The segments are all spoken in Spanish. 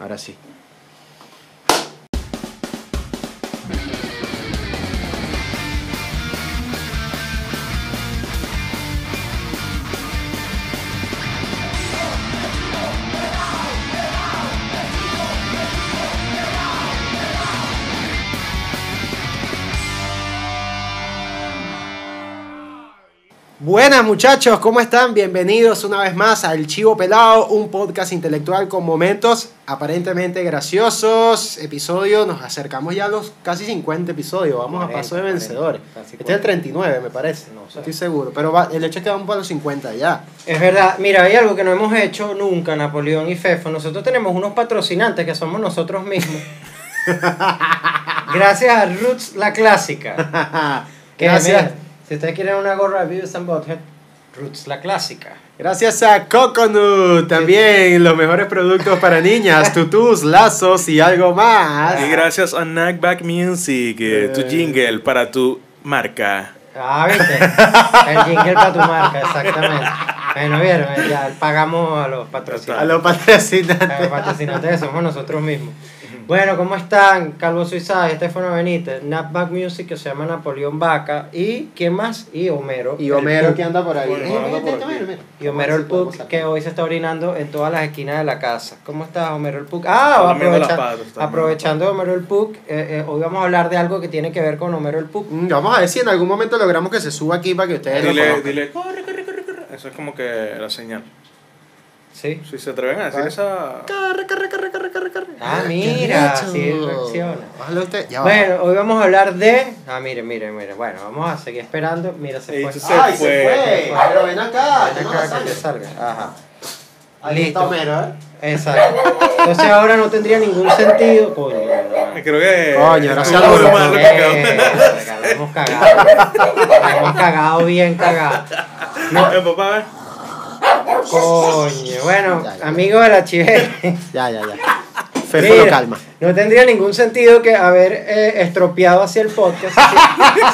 Ahora sí. Buenas muchachos, ¿cómo están? Bienvenidos una vez más al Chivo Pelado, un podcast intelectual con momentos aparentemente graciosos. Episodio, nos acercamos ya a los casi 50 episodios, vamos a 40, paso de 40, vencedores. Este es el 39, me parece. No sé. Estoy seguro, pero va- el hecho es que vamos para los 50 ya. Es verdad, mira, hay algo que no hemos hecho nunca, Napoleón y Fefo. Nosotros tenemos unos patrocinantes que somos nosotros mismos. Gracias a Roots la Clásica. Que, Gracias. mira, si ustedes quieren una gorra de Beavis and Butthead, Roots la Clásica. Gracias a Coconut, también los mejores productos para niñas, tutús, lazos y algo más. Y gracias a Knockback Music, eh, tu Eh. jingle para tu marca. Ah, viste. El jingle para tu marca, exactamente. Bueno, vieron, ya pagamos a los A patrocinantes. los patrocinantes. A los patrocinantes que somos nosotros mismos. Bueno, ¿cómo están? Calvo Suiza, Estefano Benítez, Napback Music, que se llama Napoleón Vaca, y ¿quién más? Y Homero. Y Homero que anda por ahí. Bueno, Eh, anda por aquí. Y Homero el sacar. que hoy se está orinando en todas las esquinas de la casa. ¿Cómo está Homero el Pug? Ah, aprovecha- patas, aprovechando Homero el Pug, eh, eh, hoy vamos a hablar de algo que tiene que ver con Homero el Pug. Mm, Vamos a ver si en algún momento logramos que se suba aquí para que ustedes lo conozcan. dile, corre, corre, corre, corre. Eso es como que la señal. ¿Sí? Si se atreven a decir Ah. esa. Corre, corre, corre, corre, corre, corre. Ah, mira, sí, reacciona. Bájale usted. Ya va. Bueno, hoy vamos a hablar de... Ah, mire, mire, mire. Bueno, vamos a seguir esperando. Mira, se fue. se Ay, se fue. Pero ven acá. Ven no acá que te salga. Ajá. Ahí Listo. está Homero, ¿eh? Exacto. Entonces ahora no tendría ningún sentido. Coño, no. Creo que. Coño, gracias a Dios. lo Eh, la hemos cagado. La hemos cagado bien cagado. Eh, papá. Coño, bueno, Ya, ya. amigo de la chivera. Ya, ya, ya. Fefo lo Mira, calma. No tendría ningún sentido que haber eh, estropeado así el podcast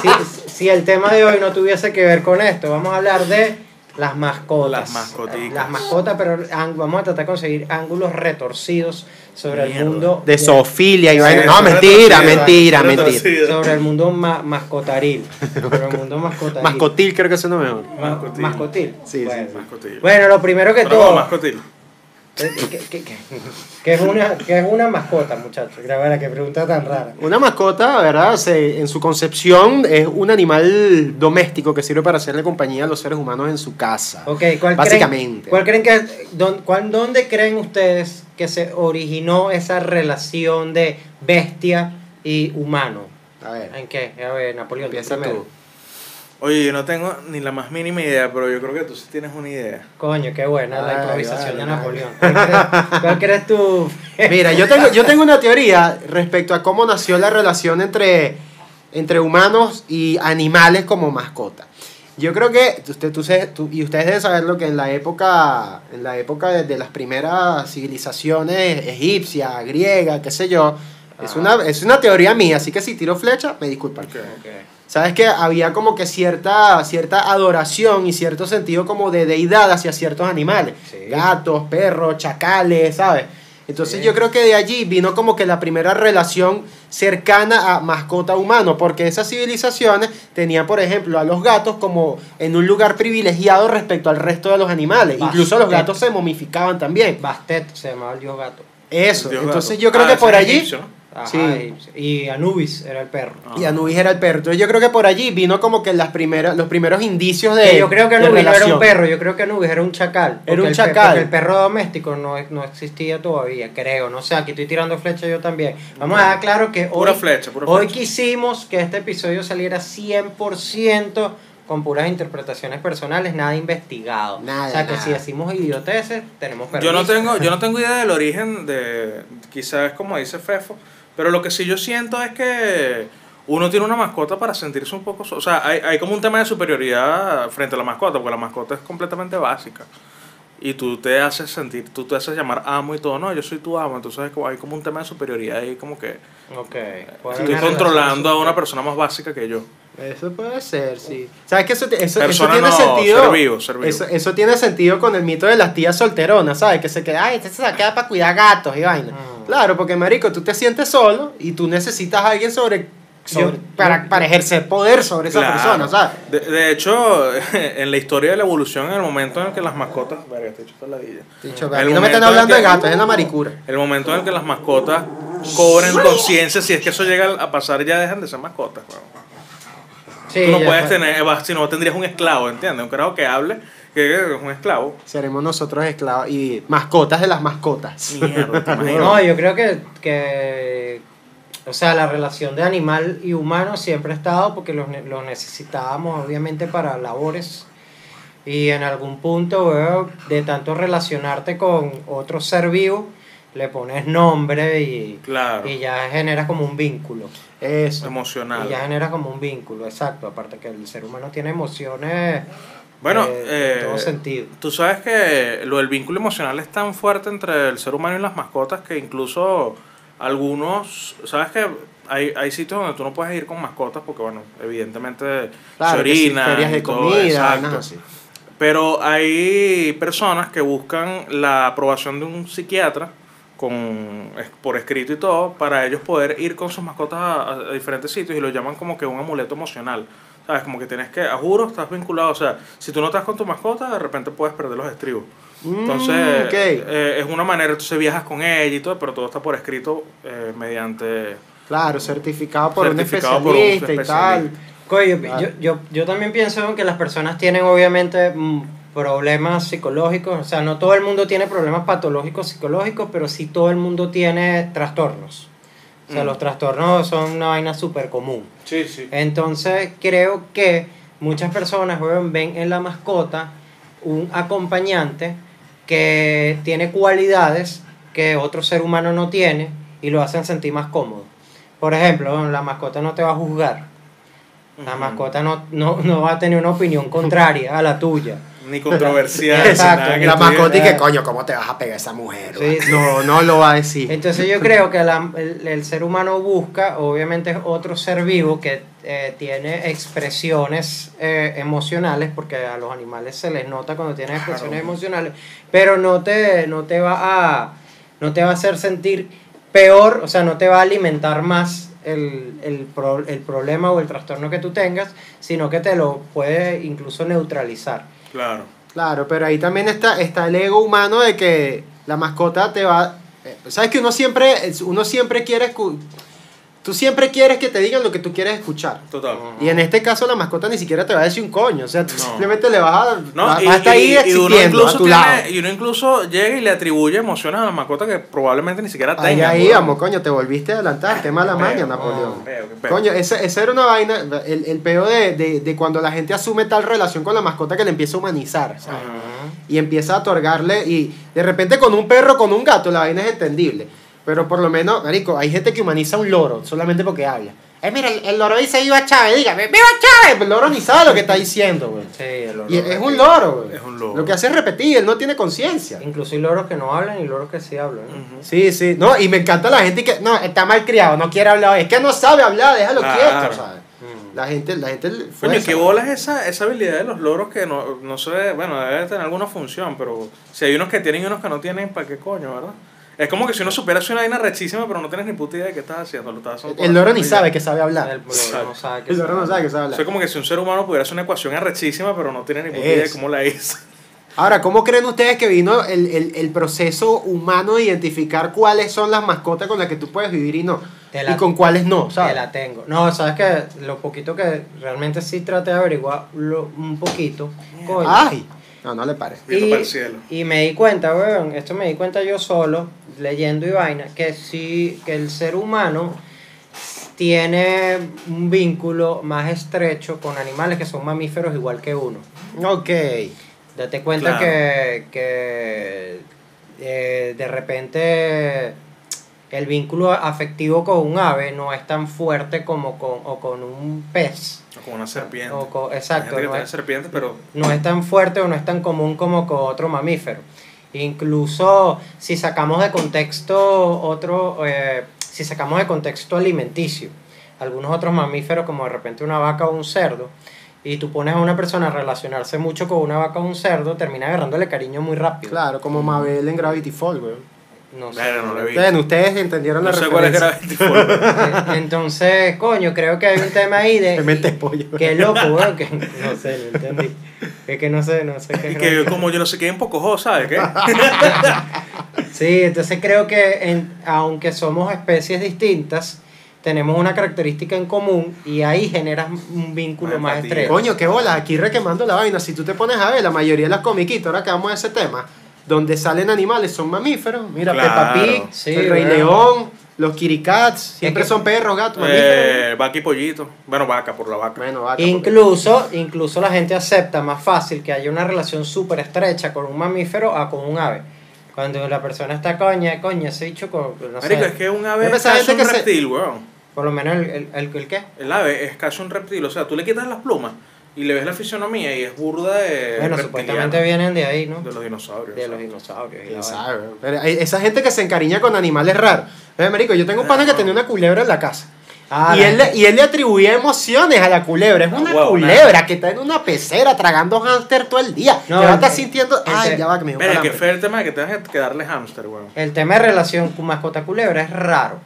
si, si- si el tema de hoy no tuviese que ver con esto. Vamos a hablar de las mascotas. Las mascoticas. Las mascotas, pero vamos a tratar de conseguir ángulos retorcidos sobre Mierda. el mundo. De zoofilia y Sí, vaina. No, mentira, mentira, mentira. Sobre el mundo ma- mascotaril. Sobre el mundo mascotaril. Mascotil creo que es lo mejor. Ma- Mascotil. mascotil. Sí, bueno. sí. Mascotil. Bueno, lo primero que Suena todo. mascotil. Eh, que- que es una, que es una mascota, muchachos. La verdad, que pregunta tan rara. Una mascota, ¿verdad? Se- en su concepción es un animal doméstico que sirve para hacerle compañía a los seres humanos en su casa. Ok, ¿cuál Básicamente. Creen, ¿Cuál creen que, don- cuál- dónde creen ustedes que se originó esa relación de bestia y humano? A ver, ¿En qué? A ver, Napoleón, empieza tú. Oye, yo no tengo ni la más mínima idea, pero yo creo que tú sí tienes una idea. Coño, qué buena la improvisación vale, de. Napoleón. ¿Cuál crees, tú? Mira, yo tengo, yo tengo una teoría respecto a cómo nació la relación entre, entre humanos y animales como mascota. Yo creo que usted, tú sé- tú- y ustedes deben saberlo que en la época, en la época de, de las primeras civilizaciones egipcia, griega, qué sé yo, es una, es una teoría mía, así que si tiro flecha, me disculpan. Sabes que había como que cierta, cierta adoración y cierto sentido como de deidad hacia ciertos animales. Sí. Gatos, perros, chacales, ¿sabes? Entonces Sí. yo creo que de allí vino como que la primera relación cercana a mascota humano, porque esas civilizaciones tenían, por ejemplo, a los gatos como en un lugar privilegiado respecto al resto de los animales. Bastante. Incluso los gatos se momificaban también. Bastet se llamaba el dios gato. Eso, Dios entonces gato. yo creo Ah, que por allí... Ajá, Sí. y, y Anubis era el perro. Y Anubis era el perro. Entonces yo creo que por allí vino como que las primeras, los primeros indicios de. Que yo creo que Anubis no era relación. un perro, yo creo que Anubis era un chacal. Era un chacal. porque el perro doméstico no, no existía todavía, creo. No sé, aquí estoy tirando flecha yo también. Vamos a dejar claro que hoy, Pura flecha, pura hoy flecha. quisimos que este episodio saliera 100% con puras interpretaciones personales, nada investigado. Nada, o sea, que nada. si decimos idioteces, tenemos permiso. Yo no tengo, yo no tengo idea del origen de, quizás como dice Fefo, pero lo que sí yo siento es que uno tiene una mascota para sentirse un poco, so- o sea, hay, hay como un tema de superioridad frente a la mascota, porque la mascota es completamente básica. Y tú te haces sentir, tú te haces llamar amo y todo, no, yo soy tu amo, entonces hay como un tema de superioridad ahí, como que Ok. estoy controlando a una persona más básica que yo. Eso puede ser, sí. ¿Sabes que eso, eso, eso tiene no, sentido? ser vivo, ser vivo. Eso, eso tiene sentido con el mito de las tías solteronas, ¿sabes? Que se queda, ay, este se queda para cuidar gatos y vaina. Mm. Claro, porque marico, tú te sientes solo y tú necesitas a alguien sobre, sobre- Yo- para, yo- para ejercer poder sobre esa Claro. persona, ¿sabes? De, de hecho, en la historia de la evolución, en el momento en el que las mascotas. Verga, te he hecho. Dicho, El a mí no me momento están en hablando que- de gatos, es en la maricura. El momento en el que las mascotas cobren conciencia, si es que eso llega a pasar, ya dejan de ser mascotas. weón. Sí, Tú no puedes fue. tener, eh, si no tendrías un esclavo, ¿entiendes? Un carajo que hable, que es un esclavo. Seremos nosotros esclavos y mascotas de las mascotas. Mierda. No, yo creo que, que, o sea, la relación de animal y humano siempre ha estado porque los, los necesitábamos obviamente para labores y en algún punto, weón, de tanto relacionarte con otro ser vivo, le pones nombre y, Claro. y ya generas como un vínculo. Eso. Emocional. Y ya genera como un vínculo, exacto. Aparte que el ser humano tiene emociones Bueno, eh, en eh, todo sentido. Tú sabes que lo del vínculo emocional es tan fuerte entre el ser humano y las mascotas que incluso algunos, sabes que hay, hay sitios donde tú no puedes ir con mascotas porque, bueno, evidentemente Claro, se orinan ferias de todo, comida, exacto. Pero hay personas que buscan la aprobación de un psiquiatra con por escrito y todo para ellos poder ir con sus mascotas a, a diferentes sitios y lo llaman como que un amuleto emocional. ¿Sabes? Como que tienes que, a juro, estás vinculado. O sea, si tú no estás con tu mascota, de repente puedes perder los estribos. Entonces, Mm, ok. eh, es una manera, entonces viajas con ella y todo, pero todo está por escrito eh, mediante... Claro, certificado por Certificado un por un especialista y tal. especialista. Coño, Claro. yo, yo, yo también pienso que las personas tienen obviamente mm, problemas psicológicos, o sea, no todo el mundo tiene problemas patológicos psicológicos, pero sí todo el mundo tiene trastornos. O sea, Mm. los trastornos son una vaina súper común. Sí, sí. Entonces, creo que muchas personas ven en la mascota un acompañante que tiene cualidades que otro ser humano no tiene y lo hacen sentir más cómodo. Por ejemplo, la mascota no te va a juzgar. La mascota no, no, no va a tener una opinión contraria a la tuya. Ni controversial. Exacto. nada que La mascota y que coño, ¿cómo te vas a pegar a esa mujer? Sí, sí. No, no lo va a decir. Entonces yo creo que la- el, el ser humano busca, obviamente es otro ser vivo que eh, tiene expresiones eh, emocionales, porque a los animales se les nota cuando tienen expresiones Claro. emocionales, pero no te, no te va a no te va a hacer sentir peor, o sea, no te va a alimentar más el, el, pro- el problema o el trastorno que tú tengas, sino que te lo puede incluso neutralizar. Claro. Claro, pero ahí también está, está el ego humano de que la mascota te va... eh, Sabes que uno siempre, uno siempre quiere... Tú siempre quieres que te digan lo que tú quieres escuchar. Total. Y en este caso la mascota ni siquiera te va a decir un coño. O sea, tú No. simplemente le vas a... No, vas y, vas a estar ahí y- y uno existiendo a incluso tu tiene- lado. y uno incluso llega y le atribuye emociones a la mascota que probablemente ni siquiera Ahí, tenga. ahí, vamos, coño, te volviste a adelantar. Qué mala Peo, maña, Napoleón. peo, qué peo. Coño, esa, esa era una vaina, el, el peo de, de, de cuando la gente asume tal relación con la mascota que le empieza a humanizar, ¿sabes? Y empieza a otorgarle, y de repente con un perro, con un gato, la vaina es entendible. Pero por lo menos, marico, hay gente que humaniza a un loro solamente porque habla. Eh, mira, el, el loro dice viva Chávez, dígame, viva Chávez. El loro ni sabe lo que está diciendo, güey. Sí, el olor Y es un loro, güey. Es un loro. Lo que hace es repetir, él no tiene conciencia. Incluso hay loros que no hablan y loros que sí hablan. Sí, sí, no, y me encanta la gente que, no, está mal criado, no quiere hablar, es que no sabe hablar, déjalo Claro. quieto, ¿sabes? La gente, la gente... Coño, qué bola es esa, esa habilidad de los loros que no, no sé, bueno, debe tener alguna función, pero si hay unos que tienen y unos que no tienen, ¿para qué coño, verdad? Es como que si uno supiera hacer una vaina rechísima, pero no tienes ni puta idea de qué estás haciendo. Lo estás haciendo El loro ni sabe que sabe hablar. El loro no sabe que El loro no sabe que sabe Eso es hablar. como que si un ser humano pudiera hacer una ecuación arrechísima, pero no tiene ni puta idea de cómo la hizo. Ahora, ¿cómo creen ustedes que vino el, el, el proceso humano de identificar cuáles son las mascotas con las que tú puedes vivir y no? Te la- y con cuáles no, Te ¿sabes? la tengo. No, sabes que lo poquito que realmente sí traté de averiguar lo- un poquito. coño. Ay, no, no le pare. Viendo para el cielo. y me di cuenta, weón, esto me di cuenta yo solo, leyendo y vaina, que sí, que el ser humano tiene un vínculo más estrecho con animales que son mamíferos igual que uno. Ok. Date cuenta Claro. que, que eh, de repente el vínculo afectivo con un ave no es tan fuerte como con, o con un pez. O como una serpiente. O con- exacto, no es, pero no es tan fuerte o no es tan común como con otro mamífero. Incluso si sacamos de contexto otro, eh, si sacamos de contexto alimenticio. algunos otros mamíferos, como de repente una vaca o un cerdo, y tú pones a una persona a relacionarse mucho con una vaca o un cerdo, termina agarrándole cariño muy rápido. Claro, como Mabel en Gravity Falls, weón. No sé. Verga, no lo he visto. Bueno, ustedes entendieron No la sé cuál es referencia. Gravity Falls. Eh, Entonces, coño, creo que hay un tema ahí de... Me mente pollo. Qué loco, weón, que no sé, no entendí. Es que no sé, no sé qué Y es que Gravity como yo no sé qué en poco ¿sabes qué? Sí, entonces creo que en- aunque somos especies distintas, tenemos una característica en común y ahí generas un vínculo Más estrecho. Coño, qué bola, aquí requemando la vaina. Si tú te pones a ver, la mayoría de las comiquitas, ahora que vamos a ese tema, donde salen animales son mamíferos. Mira, Claro. Peppa Pig, Sí, el Rey. León, los Kirikats, siempre que- son perros, gatos, mamíferos. eh, vaca y pollito. Bueno, vaca por la vaca. Bueno, vaca, Incluso, incluso la gente acepta más fácil que haya una relación súper estrecha con un mamífero a con un ave. Cuando la persona está coña, coña, ese bicho, con, no sé, es que un ave es casi un se- reptil, weón. por lo menos el, el, el, el qué. El ave es casi un reptil. O sea, tú le quitas las plumas y le ves la fisionomía y es burda de. bueno, supuestamente vienen de ahí, ¿no? De los dinosaurios. De los dinosaurios. ¿Quién sabe? Pero hay esa gente que se encariña con animales raros. Eh, marico, yo tengo un pana que tenía una culebra en la casa. Ah, y, él le, y él le atribuía emociones a la culebra. Es una huevo, culebra que está en una pecera tragando hámster todo el día. No, que va a estar sintiendo. Ay, ya va, que me dio Mira, que fue el tema de que tengas que darle hámster, weón. El tema de relación con mascota culebra es raro.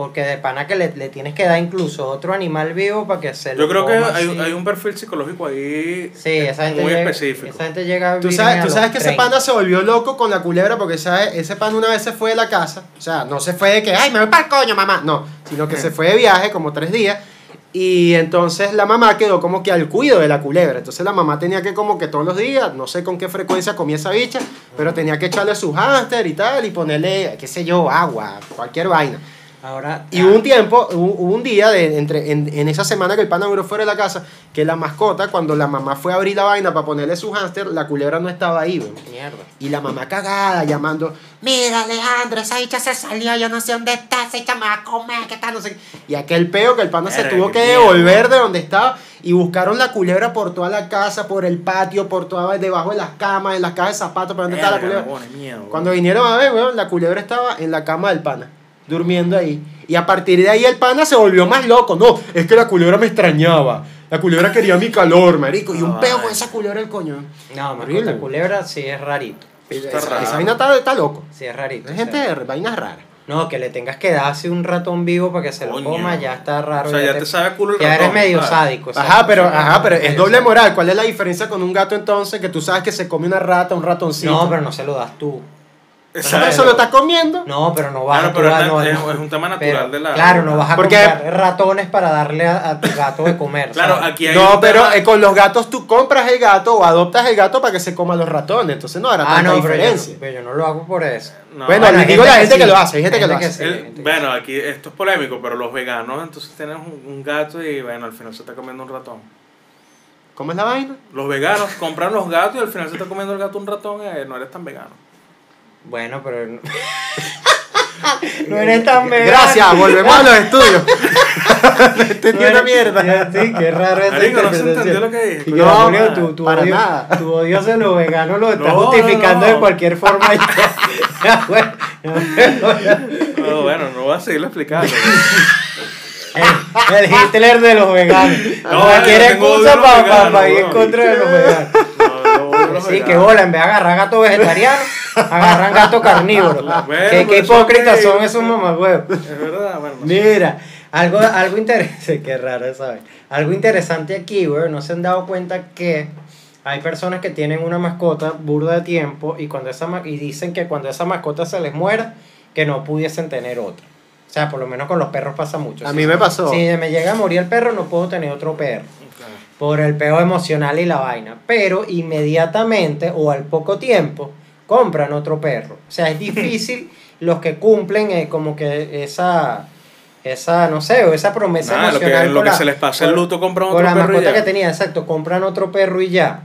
Porque de pana que le, le tienes que dar incluso otro animal vivo para que se lo Yo creo que coma hay, hay un perfil psicológico ahí Sí, esa gente, muy llega, específico. esa gente llega a Tú vivir sabes, a tú los sabes que ese 30. pana se volvió loco con la culebra porque ¿sabes? ese pana una vez se fue de la casa. O sea, no se fue de que, ay, me voy para el coño, mamá. No, sino que se fue de viaje como tres días. Y entonces la mamá quedó como que al cuido de la culebra. Entonces la mamá tenía que como que todos los días, no sé con qué frecuencia comía esa bicha, pero tenía que echarle su hámster y tal y ponerle, qué sé yo, agua, cualquier vaina. Ahora, Y hubo un tiempo, hubo un día de, entre, en, en esa semana que el pana duró fuera de la casa, que la mascota, cuando la mamá fue a abrir la vaina para ponerle su hámster, la culebra no estaba ahí, mierda. Y la mamá cagada llamando, mira Alejandro, esa bicha se salió, yo no sé dónde está, esa bicha me va a comer, qué tal, no sé qué". Y aquel peo que el pana se tuvo que mierda. devolver de donde estaba y buscaron la culebra por toda la casa, por el patio, por toda, debajo de las camas, en las cajas de zapatos, para dónde está la culebra. Cuando vinieron a ver, weón, la culebra estaba en la cama del pana, durmiendo ahí. Y a partir de ahí el pana se volvió más loco. No, es que la culebra me extrañaba. La culebra quería mi calor, marico. Y un Ah, peo con esa culebra el coño. No, Horrible. mascota culebra sí es rarito. Está esa, raro. esa vaina está, está loco. Sí es rarito. Es gente de vainas raras. No, que le tengas que dar así un ratón vivo para que se lo coma, ya está raro. O sea, ya te sabe culo el Ya eres ratón, medio ¿sabes? sádico. Ajá, pero, O sea, ajá, pero es doble moral. ¿Cuál es la diferencia con un gato entonces? Que tú sabes que se come una rata, un ratoncito. No, pero no se lo das tú. ¿Sabes? Eso lo estás comiendo. No, pero no vas Claro, a es no, es- no. es un tema natural Pero, de la- Claro, no vas a Porque- comprar ratones para darle a, a tu gato de comer. Claro, ¿sabes? aquí hay No, pero tema- eh, con los gatos tú compras el gato o adoptas el gato para que se coma los ratones. Entonces no habrá Ah, tanta no, pero yo, diferencia. pero yo no lo hago por eso. No. Bueno, les digo la gente que sí, lo hace, hay gente que lo hace. sí, El- bueno, aquí esto es polémico, pero los veganos entonces tienen un, un gato y bueno, al final se está comiendo un ratón. ¿Cómo es la vaina? Los veganos compran los gatos y al final se está comiendo el gato un ratón, eh, no eres tan vegano. Bueno, pero. no- no eres tan vegano. Gracias, volvemos a los estudios. No entendí No una mierda. Sí, qué raro esa Marico, no se entendió lo que dije. No, Julio, tu, tu para odio, nada. tu odio hacia los veganos lo estás No, justificando no. de cualquier forma. No, bueno, no voy a seguirlo explicando. el, el Hitler de los veganos. No, cualquier excusa para veganos, ir en contra de los veganos. No, no, no, los Sí, que bola, en vez de agarrar gato vegetariano, agarran gato carnívoro. Bueno, qué hipócritas son esos mamagüevos. Es verdad, bueno. no sé. Mira, algo, algo interesante, qué raro, ¿sabes? Algo interesante aquí, güey, no se han dado cuenta que hay personas que tienen una mascota burda de tiempo y, cuando esa, ma- y dicen que cuando esa mascota se les muera, que no pudiesen tener otra. O sea, por lo menos con los perros pasa mucho. A Si mí me pasó. Si me llega a morir el perro, no puedo tener otro perro por el peo emocional y la vaina. Pero inmediatamente o al poco tiempo compran otro perro. O sea, es difícil los que cumplen eh, como que esa, esa, no sé, o esa promesa lo que, emocional. lo que la- se les pasa el con- luto compran Con otro la mascota ya. que tenía, exacto, compran otro perro y ya.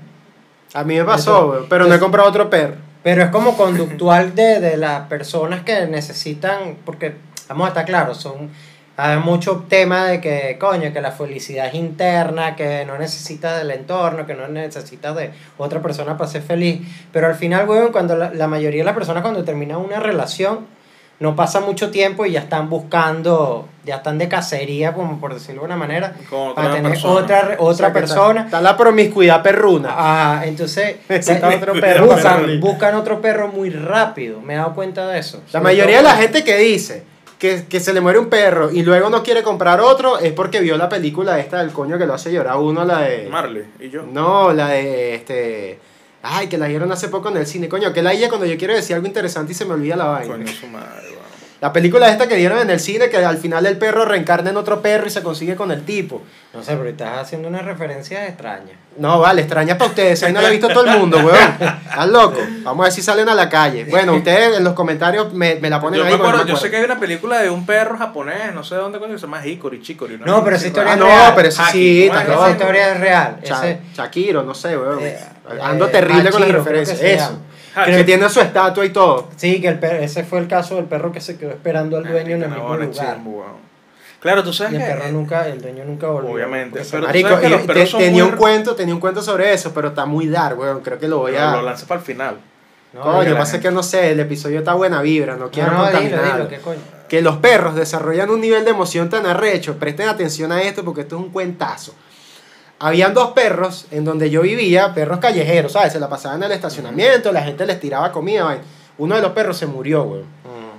A mí me pasó, pero no he comprado otro perro. Pero es como conductual de, de las personas que necesitan, porque vamos a estar claros, son hay mucho tema de que, coño, que la felicidad es interna, que no necesitas del entorno, que no necesitas de otra persona para ser feliz. Pero al final, weón, cuando la, la mayoría de las personas cuando terminan una relación, no pasa mucho tiempo y ya están buscando, ya están de cacería, como por decirlo de alguna manera, Con para otra tener persona. otra, O sea, otra persona. Está, está la promiscuidad perruna. Ah, entonces Está otro perro. buscan, buscan otro perro muy rápido. Me he dado cuenta de eso. La mayoría de todo- la gente que dice que, que se le muere un perro y luego no quiere comprar otro es porque vio la película esta del coño que lo hace llorar uno, la de... Marley y yo. No, la de este... Ay, que la dieron hace poco en el cine. Coño, que la idea cuando yo quiero decir algo interesante y se me olvida la vaina. Coño, su madre. La película esta que dieron en el cine, que al final el perro reencarna en otro perro y se consigue con el tipo. No sé, pero estás haciendo una referencia extraña. No, vale, extraña para ustedes. Ahí no la ha visto todo el mundo, weón. Estás loco. Vamos a ver si salen a la calle. Bueno, ustedes en los comentarios me, me la ponen Yo, ahí. me porque no acuerdo, me yo sé acuerdo. que hay una película de un perro japonés, no sé de dónde coño, se llama Hikori, Chikori. No, pero esa historia Ah, es no, real. pero eso Haki, sí, está Esa historia es real. Cha- Ese, Shakiro, no sé, weón. Eh, Ando eh, terrible con las referencias. Eso. Hachiro. Que tiene su estatua y todo. sí, que el per- ese fue el caso del perro que se quedó esperando al dueño en el mismo lugar. Claro, tú sabes Y el que... perro nunca, el dueño nunca volvió. Obviamente, Porque pero- Marico, sabes que y los perros te- son tenía muy- un cuento, tenía un cuento sobre eso, pero está muy dark, weón. Creo que lo voy Pero a. Lo lanzas para el final. No, Coño, que la pasa gente- que no sé, el episodio está buena vibra, no quiero no, no, dilo, contaminar. dilo, ¿qué coño? Que los perros desarrollan un nivel de emoción tan arrecho. Presten atención a esto porque esto es un cuentazo. Habían dos perros en donde yo vivía, perros callejeros, ¿sabes? Se la pasaban en el estacionamiento, la gente les tiraba comida. Uno de los perros se murió, güey. Mm.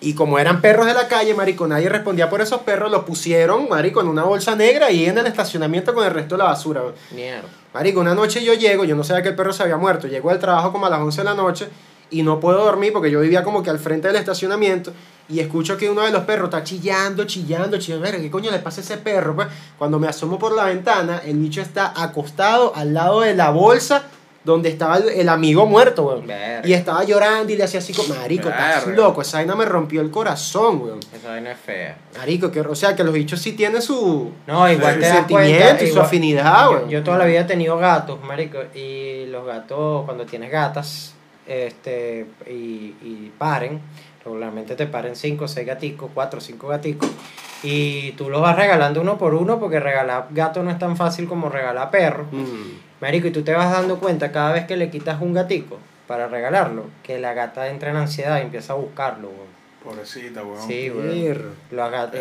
Y como eran perros de la calle, marico, nadie respondía por esos perros, los pusieron, marico, en una bolsa negra y en el estacionamiento con el resto de la basura. Mierda. Marico, una noche yo llego, yo no sabía que el perro se había muerto, llego al trabajo como a las 11 de la noche y no puedo dormir porque yo vivía como que al frente del estacionamiento y escucho que uno de los perros está chillando, chillando, chillando. ¿Qué coño le pasa a ese perro? Pues cuando me asomo por la ventana, el bicho está acostado al lado de la bolsa donde estaba el, el amigo muerto, weón. Verga. Y estaba llorando y le hacía así como, marico, estás loco, esa vaina me rompió el corazón, weón. Esa vaina es fea. Marico, que, o sea, que los bichos sí tienen su... No, igual te sentimiento cuenta. y su afinidad, yo, weón. yo toda la vida he tenido gatos, marico, y los gatos, cuando tienes gatas, este, y, y paren, regularmente te paren 5 o 6 gaticos, 4 o 5 gaticos, y tú los vas regalando uno por uno, porque regalar gato no es tan fácil como regalar perro. Mm. Marico, y tú te vas dando cuenta cada vez que le quitas un gatico para regalarlo, que la gata entra en ansiedad y empieza a buscarlo, weón. Pobrecita, weón. Sí, weón.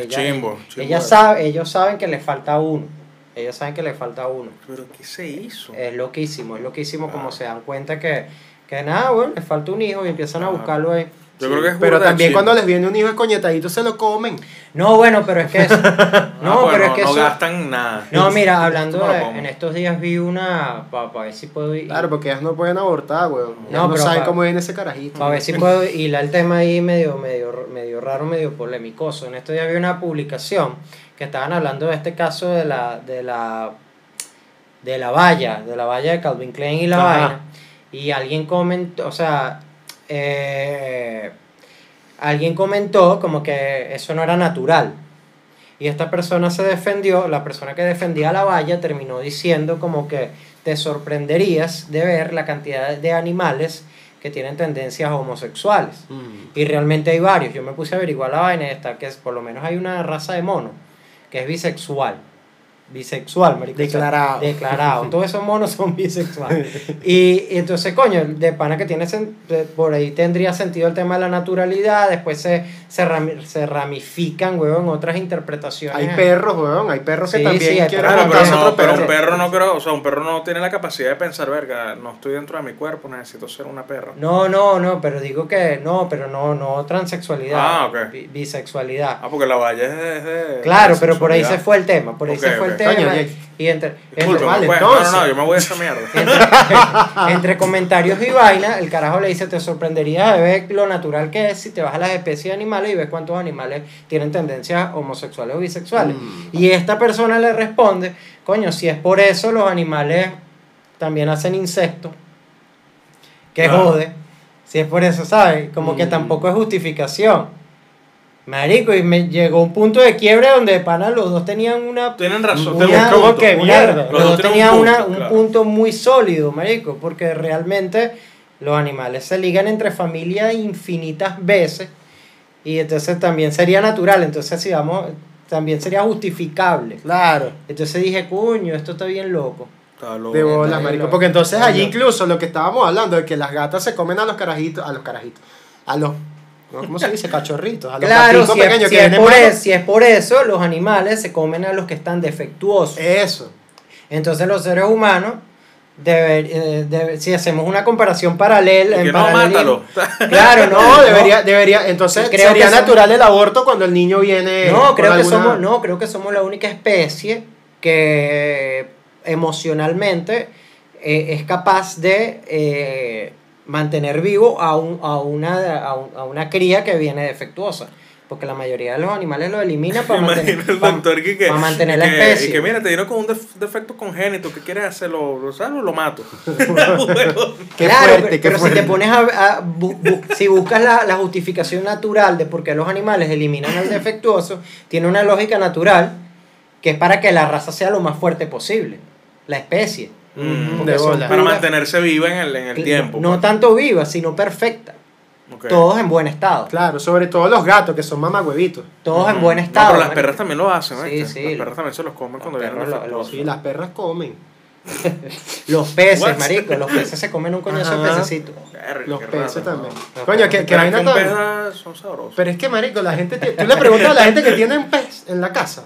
Ella- chimbo, chimbo ella sabe, ellos saben que le falta uno. Ellos saben que le falta uno. Pero ¿qué se hizo? Es loquísimo, es loquísimo como Ah. se dan cuenta que, que nada, bueno, le falta un hijo y empiezan a Ah. buscarlo ahí. Yo creo que es Pero de también cuando les viene un hijo escoñetadito se lo comen. No, bueno, pero es que eso. Ah, No, pues pero es que no eso. gastan nada. No, mira, hablando ¿Cómo lo de. En estos días vi una. Para ver si puedo ir. Claro, porque ellas no pueden abortar, weón. No, No, saben pa- cómo viene ese carajito. Para ver si puedo hilar el tema ahí medio, medio, medio raro, medio polémicoso. En estos días vi una publicación que estaban hablando de este caso de la, de la, de la valla, de la valla de Calvin Klein y la Ajá. vaina. Y alguien comentó, o sea, eh, alguien comentó como que eso no era natural. Y esta persona se defendió, la persona que defendía la valla terminó diciendo como que te sorprenderías de ver la cantidad de animales que tienen tendencias homosexuales. Mm. Y realmente hay varios. Yo me puse a averiguar la vaina esta, que es, por lo menos hay una raza de mono que es bisexual. Bisexual, marico. o sea, Declarado. declarado. Todos esos monos son bisexuales. y, y entonces, coño, de pana que tiene por ahí tendría sentido el tema de la naturalidad, después se, se, rami- se ramifican, huevón, otras interpretaciones. Hay perros, weón. Hay perros que también sí, hay quieren Claro, pero, montarse no, otro pero perro. un perro no creo, o sea, un perro no tiene la capacidad de pensar, verga, no estoy dentro de mi cuerpo, necesito ser una perra. No, no, no, pero digo que no, pero no, no transexualidad. Ah, ok. bi- bisexualidad. Ah, porque la valla es de... es de- Claro, pero por ahí se fue el tema, por ahí se fue el ok. Tema. Y- entre, Disculpe, entre, vale, pues, entonces. no, no, no, yo me voy a esa mierda. entre, entre comentarios y vaina, el carajo le dice, te sorprenderías de ver lo natural que es si te vas a las especies de animales y ves cuántos animales tienen tendencias homosexuales o bisexuales. Mm. Y esta persona le responde, coño, si es por eso los animales también hacen insectos, que jode, si es por eso, ¿sabes? Como que Mm. tampoco es justificación. Marico, y me llegó un punto de quiebre donde de pana los dos tenían una Tienen razón, Una- tengo un ¿cómo punto. que una- mierda? los Los dos tenían un una- punto, un claro. punto muy sólido, marico, porque realmente los animales se ligan entre familias infinitas veces y entonces también sería natural, entonces si vamos, también sería justificable. Claro. Entonces dije, coño, esto está bien loco. Está loco. De bolas, Está marico. Porque entonces allí incluso lo que estábamos hablando de que las gatas se comen a los carajitos, a los carajitos, a los. ¿Cómo se dice? Cachorritos. A los Claro, si es, pequeños si que es por malos. es- si es por eso, los animales se comen a los que están defectuosos. Eso. Entonces los seres humanos, deber- eh, si hacemos una comparación paralela, en que no, mátalo. Claro, no, debería, debería, entonces Creo sería que somos- natural el aborto cuando el niño viene. No, creo que alguna- somos, no, creo que somos la única especie que emocionalmente eh, es capaz de eh, mantener vivo a, un- a, una, a, un- a una cría que viene defectuosa. Porque la mayoría de los animales lo eliminan para mantener, el que, la que- especie. Y que mira, te dieron con un def- defecto congénito, ¿qué quieres hacerlo? Lo, ¿sabes? lo mato. Qué claro, fuerte, pero, qué pero si te pones a, a bu- bu- si buscas la, la justificación natural de por qué los animales eliminan al defectuoso, tiene una lógica natural que es para que la raza sea lo más fuerte posible, la especie. Mm, de bola. Para mantenerse viva en el, en el tiempo. No pues. tanto viva, sino perfecta. Todos en buen estado. Claro, sobre todo los gatos que son mamagüevitos. Todos en buen No, estado. pero las perras también lo hacen, Sí, sí. Las perras también se los comen Los cuando vienen perros lo- defectuosos. Sí, las perras comen. Los peces, What? marico. Los peces se comen un coñazo de pececito. Los peces raro, también. Los Coño, que, que Pero es vaina tan. son sabrosos. Pero es que, marico, la gente. tiene- Tú le preguntas a la gente que tiene un pez en la casa.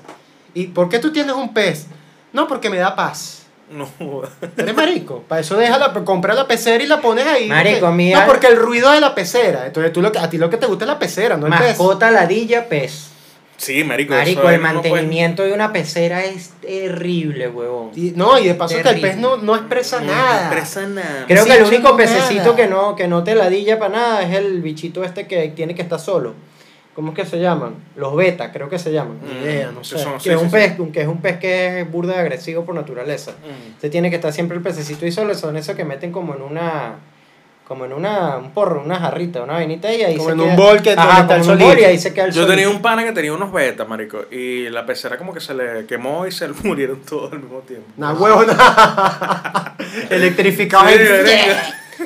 ¿Y por qué tú tienes un pez? No, porque me da paz. No. Eres marico. Para eso déjala, compra la pecera y la pones ahí. Marico, porque- a mí No, porque el ruido de la pecera. Entonces tú lo que, a ti lo que te gusta es la pecera, no el pez. Mascota, ladilla, pez. Sí, marico. Marico, eso el es- uno puede- mantenimiento de una pecera es terrible, huevón. Y, no, y de paso que el pez no, no expresa No nada. expresa nada. Creo Sí, que el único no pececito nada. que no, que no te ladilla para nada es el bichito este que tiene que estar solo. ¿Cómo es que se llaman? Los beta, creo que se llaman. Ni idea, no Que sé. son- que, sí, es sí, un sí. pez, que es un pez que es burda de agresivo por naturaleza. Mm. Se tiene que estar siempre el pececito y solo son esos que meten como en una como en una un porro, una jarrita, una vainita y ahí Como se en queda. un bol que Ajá, está el como en un bol y ahí se queda el Yo solito. tenía un pana que tenía unos betas, marico, y la pecera como que se le quemó y se le murieron todos al mismo tiempo. Nah, huevo, nada. Electrificado. Sí.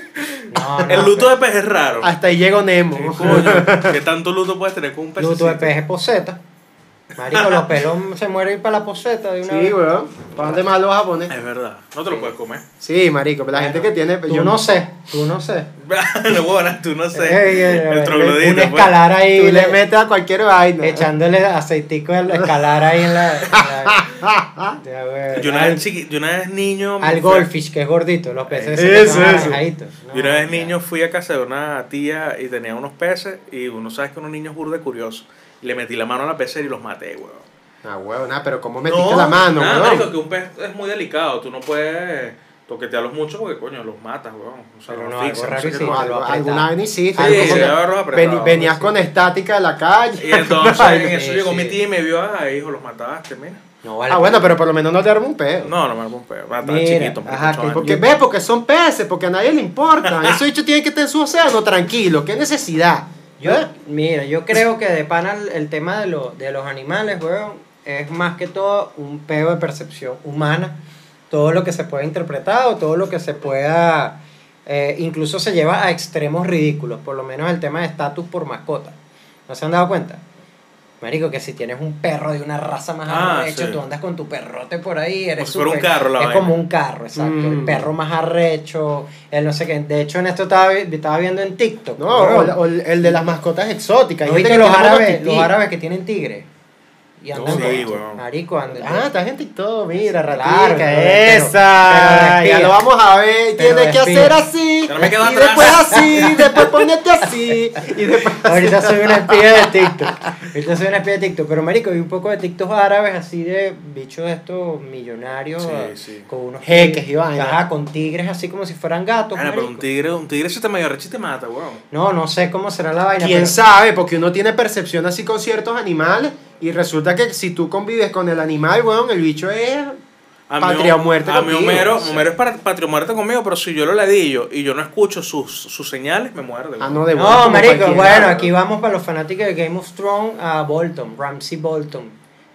No, no, El luto de pez es raro. Hasta ahí llegó Nemo. Sí, coño, ¿Qué tanto luto puedes tener con un pez? Luto de pez es poseta. Marico, los pelos se mueren para la poseta de una Sí, vez. weón. ¿Para dónde más lo vas a poner? Es verdad. No te lo puedes comer. Sí, marico, pero la gente que tiene. Yo no sé, tú no sé. no, bueno, tú no sé. Ey, ey, ey, el un troglodita. pues. escalar ahí. Tú le metes a cualquier vaina. echándole aceitico al escalar ahí en la. en la- ya, güey. Yo una, vez chiqui- yo una vez niño. me al fui- goldfish, que es gordito, los peces Eso, eso. Yo una vez niño fui a casa de una tía y tenía unos peces y uno sabe que unos niños burdes curiosos. Le metí la mano a la pecera y los maté, weón. Ah, huevo, nada, pero ¿cómo metiste la mano, nada, weón? marico, que un pez es muy delicado. Tú no puedes toquetearlos mucho porque, coño, los matas, weón. O sea, Pero los no, algo asfixias, no sé sí, No, algo alguna vez hiciste. Sí, Veni- apretado, venías sí. con estática de la calle. Y entonces en eso sí, llegó sí. mi tía y me vio, ay, hijo, los mataste, mira. No, vale, Ah, bueno, pero por lo menos no te arma un pedo. No, no me armó un pedo. Ah, Estaba Mira, chiquito, ajá, que. Porque ve, porque son peces, porque a nadie le importa. Esos bichos tienen que estar en su océano tranquilo. ¿Qué necesidad? Yo, ¿Eh? mira, yo creo que de pana el, el tema de, lo- de los animales, weón, es más que todo un peo de percepción humana. Todo lo que se pueda interpretar o todo lo que se pueda. eh, incluso se lleva a extremos ridículos, por lo menos el tema de estatus por mascota. ¿No se han dado cuenta? Marico, que si tienes un perro de una raza más Ah, arrecho, sí. tú andas con tu perrote por ahí, eres si fuera un carro la Es vaina. como un carro, exacto. El Mm. perro más arrecho, el no sé qué. De hecho, en esto estaba, vi- estaba viendo en TikTok. No, o, el el de las mascotas exóticas. ¿No gente que los tiene árabes, los árabes que tienen tigre? Y No, andan sí, weón. Marico, andan. Ah, estás en TikTok, mira, Claro, ratica, pero- pero- esa. pero ya lo vamos a ver. Tienes que hacer así. Ya no me quedo y atrás. después así, después ponerte así. Y después Ahorita soy una espía de TikTok. Ahorita soy una espía de TikTok. Pero, marico, vi un poco de TikTok árabes así de bichos estos millonarios. Sí, ah, sí. Con unos Jeques y vaina. Ajá, con tigres así como si fueran gatos. Ah, pero marico. un tigre, un tigre se te medio arrecho y te mata, weón. No, no sé cómo será la vaina. ¿Quién pero- sabe? Porque uno tiene percepción así con ciertos animales y resulta que si tú convives con el animal, weón, el bicho es... A Patria o muerte A mí contigo, Homero, o sea. Homero es para, patria muerte conmigo, pero si yo lo ladillo y yo no escucho sus, sus señales, me muerde. Ah, no, de No, marico, bueno, aquí vamos para los fanáticos de Game of Thrones a Bolton, Ramsey Bolton.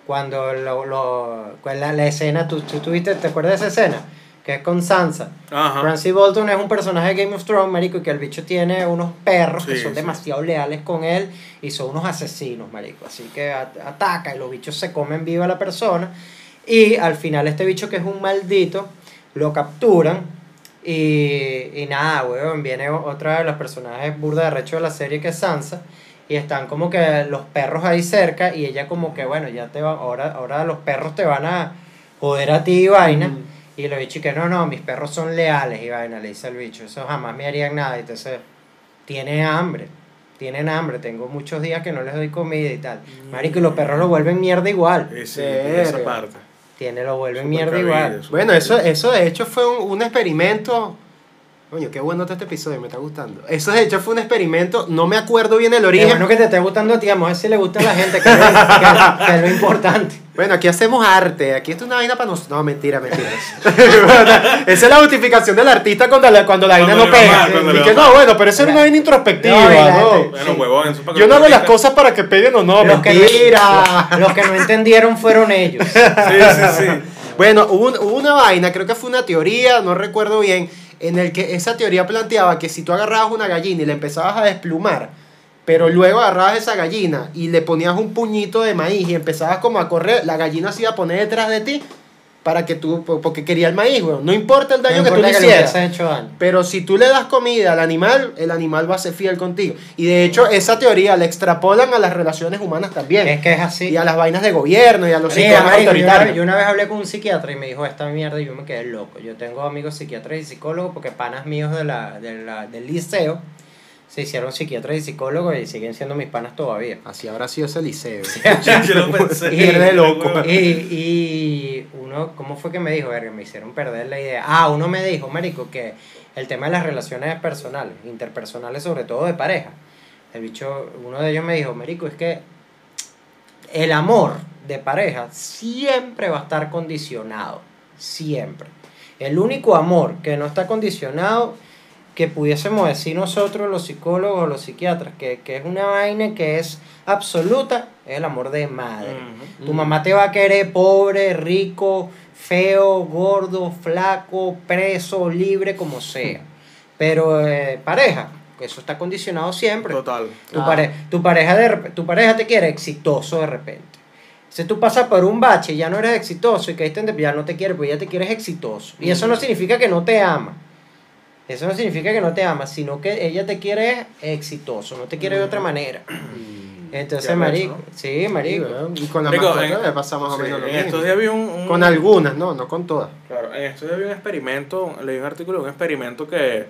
Cuando lo, lo, la, la escena, ¿tú, tú tuviste, ¿te acuerdas de esa escena? Que es con Sansa. Ajá. Ramsey Bolton es un personaje de Game of Thrones, marico, y que el bicho tiene unos perros que Sí, son sí. demasiado leales con él y son unos asesinos, marico. Así que at- ataca y los bichos se comen viva a la persona. Y al final este bicho que es un maldito, lo capturan y, y nada, weón, viene o- otra de los personajes burda de recho de la serie que es Sansa. y están como que los perros ahí cerca y ella como que bueno, ya te va, ahora, ahora los perros te van a joder a ti y vaina. Y los bichos que no, no, mis perros son leales y vaina, le dice el bicho, eso jamás me harían nada. Y entonces, tiene hambre, tienen hambre, tengo muchos días que no les doy comida y tal. Marico, y los perros lo vuelven mierda igual. Verga. esa parte. Tiene, lo vuelven Súper mierda cabido, igual. Bueno, eso, eso de hecho fue un, un experimento. Coño, qué bueno está este episodio, me está gustando. Eso de hecho fue un experimento, no me acuerdo bien el Qué origen. bueno que te esté gustando a ti, vamos a ver si le gusta a la gente, que es lo, que- que es lo importante. Bueno, aquí hacemos arte, aquí esto es una vaina para nosotros. No, mentira, mentira. Esa es la justificación del artista cuando la, cuando la vaina Cuando no pega. mal, Y que no, bueno, pero eso es una vaina introspectiva, No, gente- Bueno, Sí. huevón, eso para que Yo no hago las cosas para que peguen o no, Los que, mentira. no, los que no entendieron fueron ellos. Sí, sí, sí. Bueno, hubo, un- hubo una vaina, creo que fue una teoría, no recuerdo bien, en el que esa teoría planteaba que si tú agarrabas una gallina y le empezabas a desplumar, pero luego agarrabas esa gallina y le ponías un puñito de maíz y empezabas como a correr, la gallina se iba a poner detrás de ti para que tú, porque quería el maíz, weón. No importa el daño No que tú le hicieras. hubieses hecho daño. Pero si tú le das comida al animal, el animal va a ser fiel contigo. Y de hecho, esa teoría la extrapolan a las relaciones humanas también. Es que es así. Y a las vainas de gobierno y a los sistemas yo, autoritarios. yo una vez hablé con un psiquiatra y me dijo esta mierda y yo me quedé loco. Yo tengo amigos psiquiatras y psicólogos porque panas míos de la, de la, del liceo se hicieron psiquiatras y psicólogos y siguen siendo mis panas todavía. Así habrá sido ese liceo. Yo lo pensé. Y- Pierde loco. Y, y uno, ¿cómo fue que me dijo? Verga, me hicieron perder la idea. Ah, uno me dijo, marico, que el tema de las relaciones personales, interpersonales, sobre todo de pareja. El bicho, uno de ellos me dijo, marico, es que el amor de pareja siempre va a estar condicionado. Siempre. El único amor que no está condicionado, que pudiésemos decir nosotros los psicólogos o los psiquiatras, que, que es una vaina que es absoluta, es el amor de madre. Tu mamá te va a querer pobre, rico, feo, gordo, flaco, preso, libre, como sea. Pero eh, pareja, eso está condicionado siempre. Total. Tu, Ah. pare- tu, pareja de, tu pareja te quiere exitoso de repente. Si tú pasas por un bache y ya no eres exitoso y caíste en ya no te quiere, pues ya te quieres exitoso. Y eso no significa que no te ama. Eso no significa que no te ama, sino que ella te quiere exitoso, no te quiere de otra manera. Entonces, marico, ¿no? sí, marico. Y con la Marico, mascota en- le pasa más o sí, menos lo en mismo. estos días vi un, un- Con algunas, no, no con todas. Claro, en estos días vi un experimento, leí un artículo de un experimento que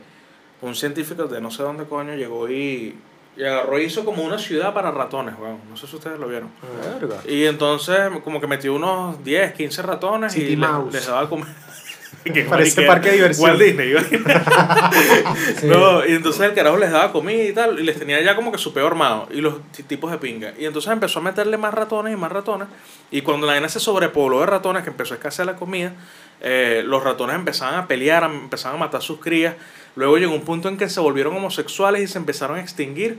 un científico de no sé dónde coño llegó y, y agarró y hizo como una ciudad para ratones, weón. No sé si ustedes lo vieron. Verga. Y entonces como que metió unos 10, 15 ratones City y les, Mouse. les daba a comer. Que Parece mariquera. parque de diversión. Walt Disney. ¿no? Sí. No, y entonces el carajo les daba comida y tal, y les tenía ya como que su peor armado, y los ti- tipos de pinga. Y entonces empezó a meterle más ratones y más ratones, y cuando la vaina se sobrepobló de ratones, que empezó a escasear la comida, eh, los ratones empezaban a pelear, a- empezaban a matar sus crías. Luego llegó un punto en que se volvieron homosexuales y se empezaron a extinguir.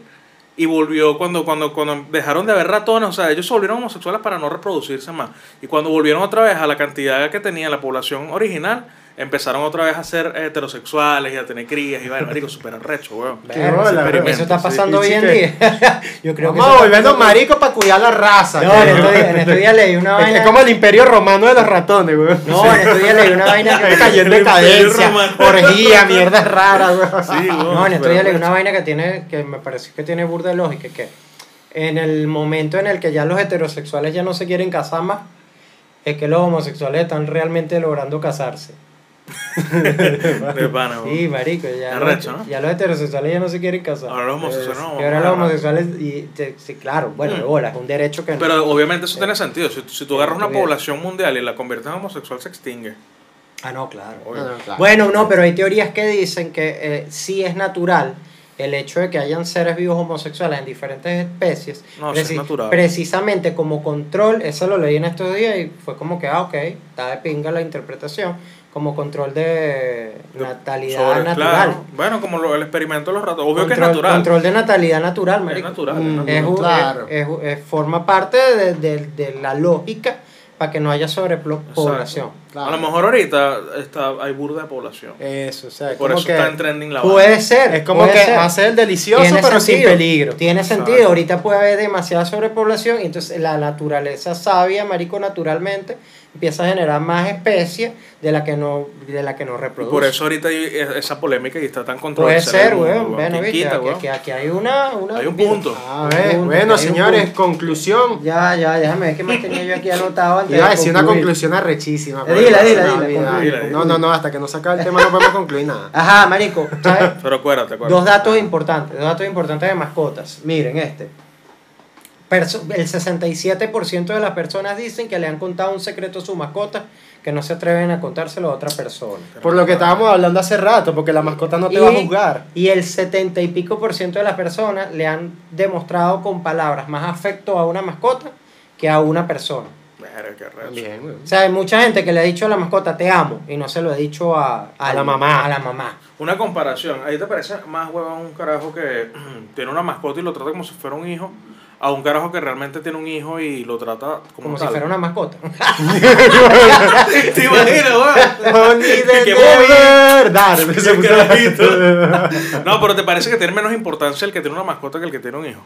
Y volvió cuando, cuando, cuando dejaron de haber ratones, o sea, ellos se volvieron homosexuales para no reproducirse más. Y cuando volvieron otra vez a la cantidad que tenía la población original, empezaron otra vez a ser heterosexuales y a tener crías y vaya, marico, súper arrecho, weón. Eso- está pasando hoy en día. Yo creo que Vamos volvernos pasando- maricos para cuidar la raza. No, en que- estos días, en estos días leí una vaina. es como el imperio romano de los ratones, güey. No, en estos días leí una vaina que. Cayó en El imperio decadencia, romano. orgía, mierda rara. Sí, weón, No, en estos días leí una vaina que tiene, que me parece que tiene burda de lógica, que en el momento en el que ya los heterosexuales ya no se quieren casar más, es que los homosexuales están realmente logrando casarse. De pana. Sí, marico, ya, Arrecho, los, ¿no? ya los heterosexuales ya no se quieren casar. Ahora los homosexuales no. y ahora los no, homosexuales, y, te- sí, claro, bueno, de bola, es un derecho que... Pero obviamente eso tiene sentido. Si, si tú agarras una Bien. población mundial y la conviertes en homosexual, se extingue. Ah, no, claro. No, no. Bueno, no, pero hay teorías que dicen que eh, sí es natural el hecho de que hayan seres vivos homosexuales en diferentes especies. No, sí es natural. Precisamente como control, eso lo leí en estos días y fue como que, ah, ok, está de pinga la interpretación, como control de natalidad Sobre- natural. claro. Bueno, como lo- el experimento de los ratones. Obvio que es Control- natural. Control de natalidad natural, Es marico. natural. es Mm. natural. Es, Claro. es- es- es- forma parte de, de- de la lógica para que no haya sobrepoblación. Claro. A lo mejor ahorita está, hay burda de población. Eso, o sea, es Por como eso que está en trending la Puede vaina. ser. es como que ser. hace el delicioso, Tiene pero sin sentido. peligro. Tiene sentido. Exacto. Ahorita puede haber demasiada sobrepoblación y entonces la naturaleza sabia, marico, naturalmente empieza a generar más especies de la que no, de la que no Y reproduce. por eso ahorita hay esa polémica y está tan Puede controversial. ser, el mundo, weón. Bueno, ¿Quién viste, quita, aquí, aquí- aquí hay una, una- Hay un punto. A ver, punto, bueno, señores, punto. conclusión. Ya, ya, déjame ver qué más tenía yo aquí anotado antes Iba a decir una conclusión arrechísima. Dila, no, dila, no, dila, No, no, no, hasta que no se acabe el tema no podemos concluir nada. Ajá, marico, ¿sabes? Pero acuérdate, acuérdate. Dos datos importantes, dos datos importantes de mascotas. Miren este. El 67% de las personas dicen que le han contado un secreto a su mascota que no se atreven a contárselo a otra persona. Por lo que estábamos hablando hace rato, porque la mascota no te va a juzgar. y el 70 y pico por ciento de las personas le han demostrado con palabras más afecto a una mascota que a una persona. Bien, güey. O sea, hay mucha gente que le ha dicho a la mascota te amo y no se lo ha dicho a, A la mamá. A la mamá. Una comparación, ¿ahí te parece más huevón un carajo que tiene una mascota y lo trata como si fuera un hijo? A un carajo que realmente tiene un hijo y lo trata como, Como si fuera una mascota. ¿Te imaginas, weón? Qué. No, pero ¿te parece que tiene menos importancia el que tiene una mascota que el que tiene un hijo?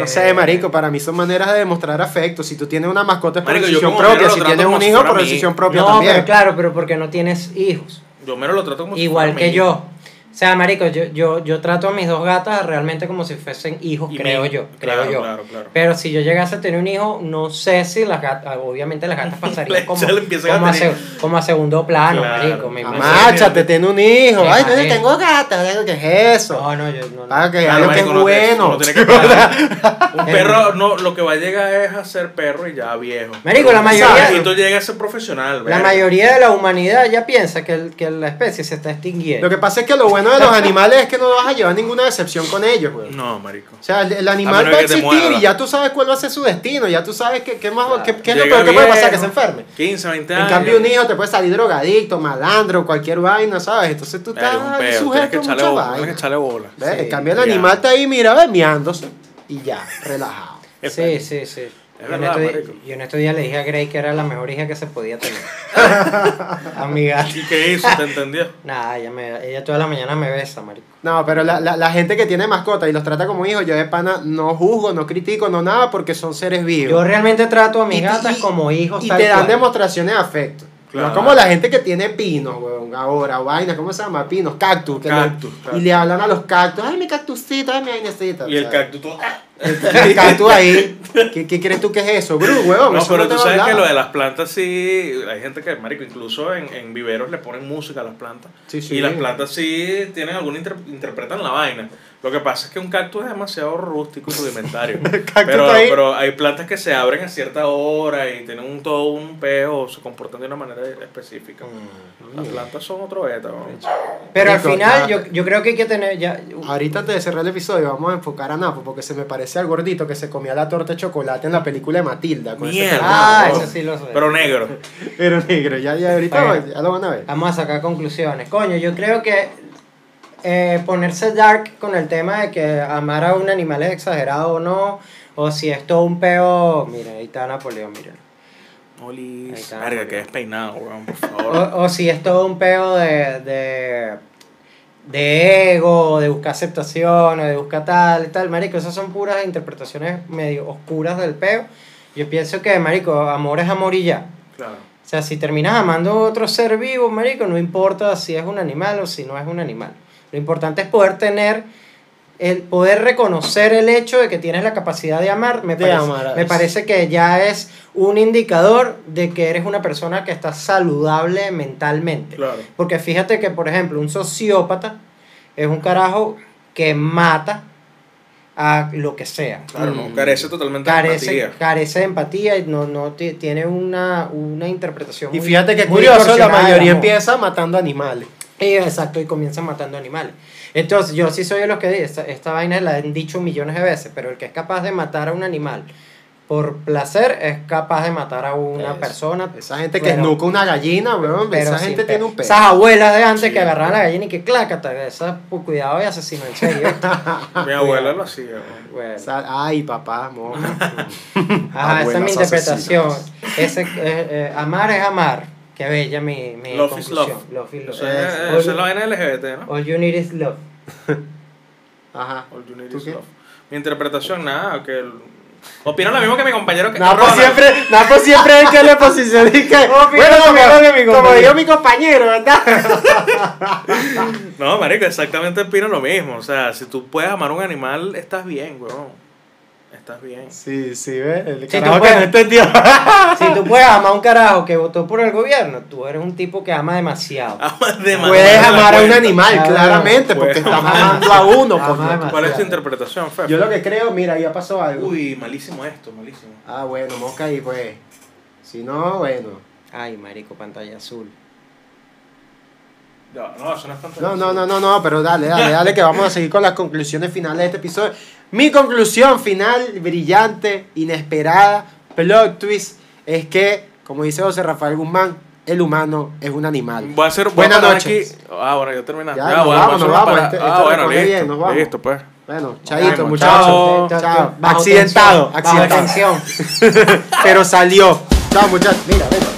No sé, marico, para mí son maneras de demostrar afecto. Si tú tienes una mascota es por Marico, decisión propia, si tienes un si hijo por decisión propia no, también. pero claro, pero porque no tienes hijos. Yo mero lo trato como si Igual fuera que mi yo. O sea, marico, yo, yo, yo trato a mis dos gatas realmente como si fuesen hijos, Y creo yo, creo claro, yo. Claro, claro. Pero si yo llegase a tener un hijo, no sé si las gatas, obviamente las gatas pasarían como, como, a, tener- como a segundo plano, Claro. marico. Me. Amáchate, tiene un hijo. Me Ay, no, yo tengo gata. ¿Qué es eso? No, no, yo no. Para que Claro, algo que es te- bueno. que un perro, no, lo que va a llegar es a ser perro y ya viejo. Marico, la mayoría- Y tú llegas a ser profesional, La mayoría de la humanidad ya piensa que, el- que la especie se está extinguiendo. Lo que pasa es que lo bueno de los animales es que no vas a llevar ninguna decepción con ellos, güey. No, marico. O sea, el, animal va a existir y ya tú sabes cuál va a ser su destino, ya tú sabes qué, qué más, qué, qué es lo peor que puede pasar, que se enferme. 15, 20 En años. cambio, un hijo te puede salir drogadicto, malandro, cualquier vaina, ¿sabes? Entonces tú Verga, estás sujeto que a echarle mucha bola. Tienes que echarle bola. ¿Ves? Sí, en cambio, el ya. animal está ahí, mira, ves, meándose y ya, relajado. Sí, sí, sí. Es Yo en, verdad, estos, en estos días le dije a Grey que era la mejor hija que se podía tener. Amiga. ¿Y qué hizo? ¿Te entendió? Nada, ella, me, ella toda la mañana me besa, marico. No, pero la, la, la gente que tiene mascota y los trata como hijos, yo de pana no juzgo, no critico, no nada, porque son seres vivos. Yo realmente trato a mis Y- gatas y- como hijos Y tal te dan cual. demostraciones de afecto. Claro. No como la gente que tiene pinos, weón, ahora, o vaina, ¿cómo se llama? Pinos, cactus. que Cactus, le- cactus. Y le hablan a los cactus, ay, mi cactusito, ay, mi vainecita. Y el o sea, cactus todo. El cactus ahí. ¿Qué, qué crees tú que es eso, weón? No, Eso pero te tú sabes que lo de las plantas sí. Hay gente que, marico, incluso en, en viveros le ponen música a las plantas. Sí, sí. Y las plantas sí tienen algún. inter- interpretan la vaina. Lo que pasa es que un cactus es demasiado rústico y rudimentario. pero, pero hay plantas que se abren a cierta hora y tienen un, todo un peo o se comportan de una manera específica. Mm. Las plantas son otro beta, ¿no? Pero al final yo, yo creo que hay que tener ya... Ahorita antes de cerrar el episodio vamos a enfocar a Napo porque se me parece al gordito que se comía la torta de chocolate en la película de Matilda. con Mierda. Ah, no. ese sí lo sé. Pero negro. Pero negro, ya, ya ahorita Bueno. ya lo van a ver. Vamos a sacar conclusiones. Coño, yo creo que eh, ponerse dark con el tema de que amar a un animal es exagerado o no, o si es todo un peo... Mira, ahí está Napoleón, miren. Ahí Olis. Verga, que despeinado, weón, por favor. O, o si es todo un peo de, de, de ego, de buscar aceptación, de buscar tal y tal. Marico, esas son puras interpretaciones medio oscuras del peo. Yo pienso que, marico, amor es amor y ya. Claro. O sea, si terminas amando a otro ser vivo, marico, no importa si es un animal o si no es un animal. Lo importante es poder tener, el poder reconocer el hecho de que tienes la capacidad de amar. Me, De parece, amar me parece que ya es un indicador de que eres una persona que está saludable mentalmente. Claro. Porque fíjate que, por ejemplo, un sociópata es un carajo que mata a lo que sea. Claro, no, Mm. carece totalmente de Carece, empatía. carece de empatía y no, no ti- tiene una, una interpretación. Y muy- fíjate que muy curioso, la mayoría empieza matando animales. Y, exacto, y comienzan matando animales. Entonces, yo sí soy de los que esta, esta vaina la han dicho millones de veces, pero el que es capaz de matar a un animal por placer es capaz de matar a una Eso. persona. Esa gente que Pero- esnuca una gallina, weón, pero esa gente pe- tiene un pedo. Esas abuelas de antes Sí. que agarraban la gallina y que clácata, esas, pues, cuidado y asesino en serio. Mi abuela lo hacía, weón. Bueno. Esa- Ay, papá, moja. Ajá, esa es mi interpretación. Ese, eh, eh, amar es amar. Qué bella mi, mi Love is conclusión. love. Love is love. Eso es, All eso es la vaina LGBT, ¿no? All you need is love. Ajá. All you need ¿Tú is qué? love. Mi interpretación, nada, que... el- Opino lo mismo que mi compañero que... Napo siempre, Napo siempre es que le posiciona y que. Bueno, como, que mi como compañero. dijo mi compañero, ¿verdad? No, marico, exactamente opino lo mismo. O sea, si tú puedes amar a un animal, estás bien, weón. Estás bien. Sí, sí, ¿ves? El Sí, carajo que no entendió. Si tú puedes amar a un carajo que votó por el gobierno, tú eres un tipo que ama demasiado. Amas de Puedes amar a un animal, Claro, claramente, porque amar. amando a uno. Ama demasiado. ¿Cuál es tu interpretación, Fe? Yo lo que creo, mira, ya pasó algo. Uy, malísimo esto, malísimo. Ah, bueno, mosca ahí, pues. Si no, bueno. Ay, marico, pantalla azul. Ya, no, eso no es tanto. No, no, no, no, no, pero dale, dale, dale, que vamos a seguir con las conclusiones finales de este episodio. Mi conclusión final, brillante, inesperada, plot twist, es que, como dice José Rafael Guzmán, el humano es un animal. Voy a hacer. voy a Buenas noches. Aquí. Ah, bueno, ya terminaste. Ya, Ah, nos bueno, vamos, nos vamos, parada. este- ah, bueno, listo. bien, nos vamos. Listo, pues. Bueno, chaito, muchachos. chao. Accidentado, accidentado. Pero salió. Chao, muchachos. Mira, ven.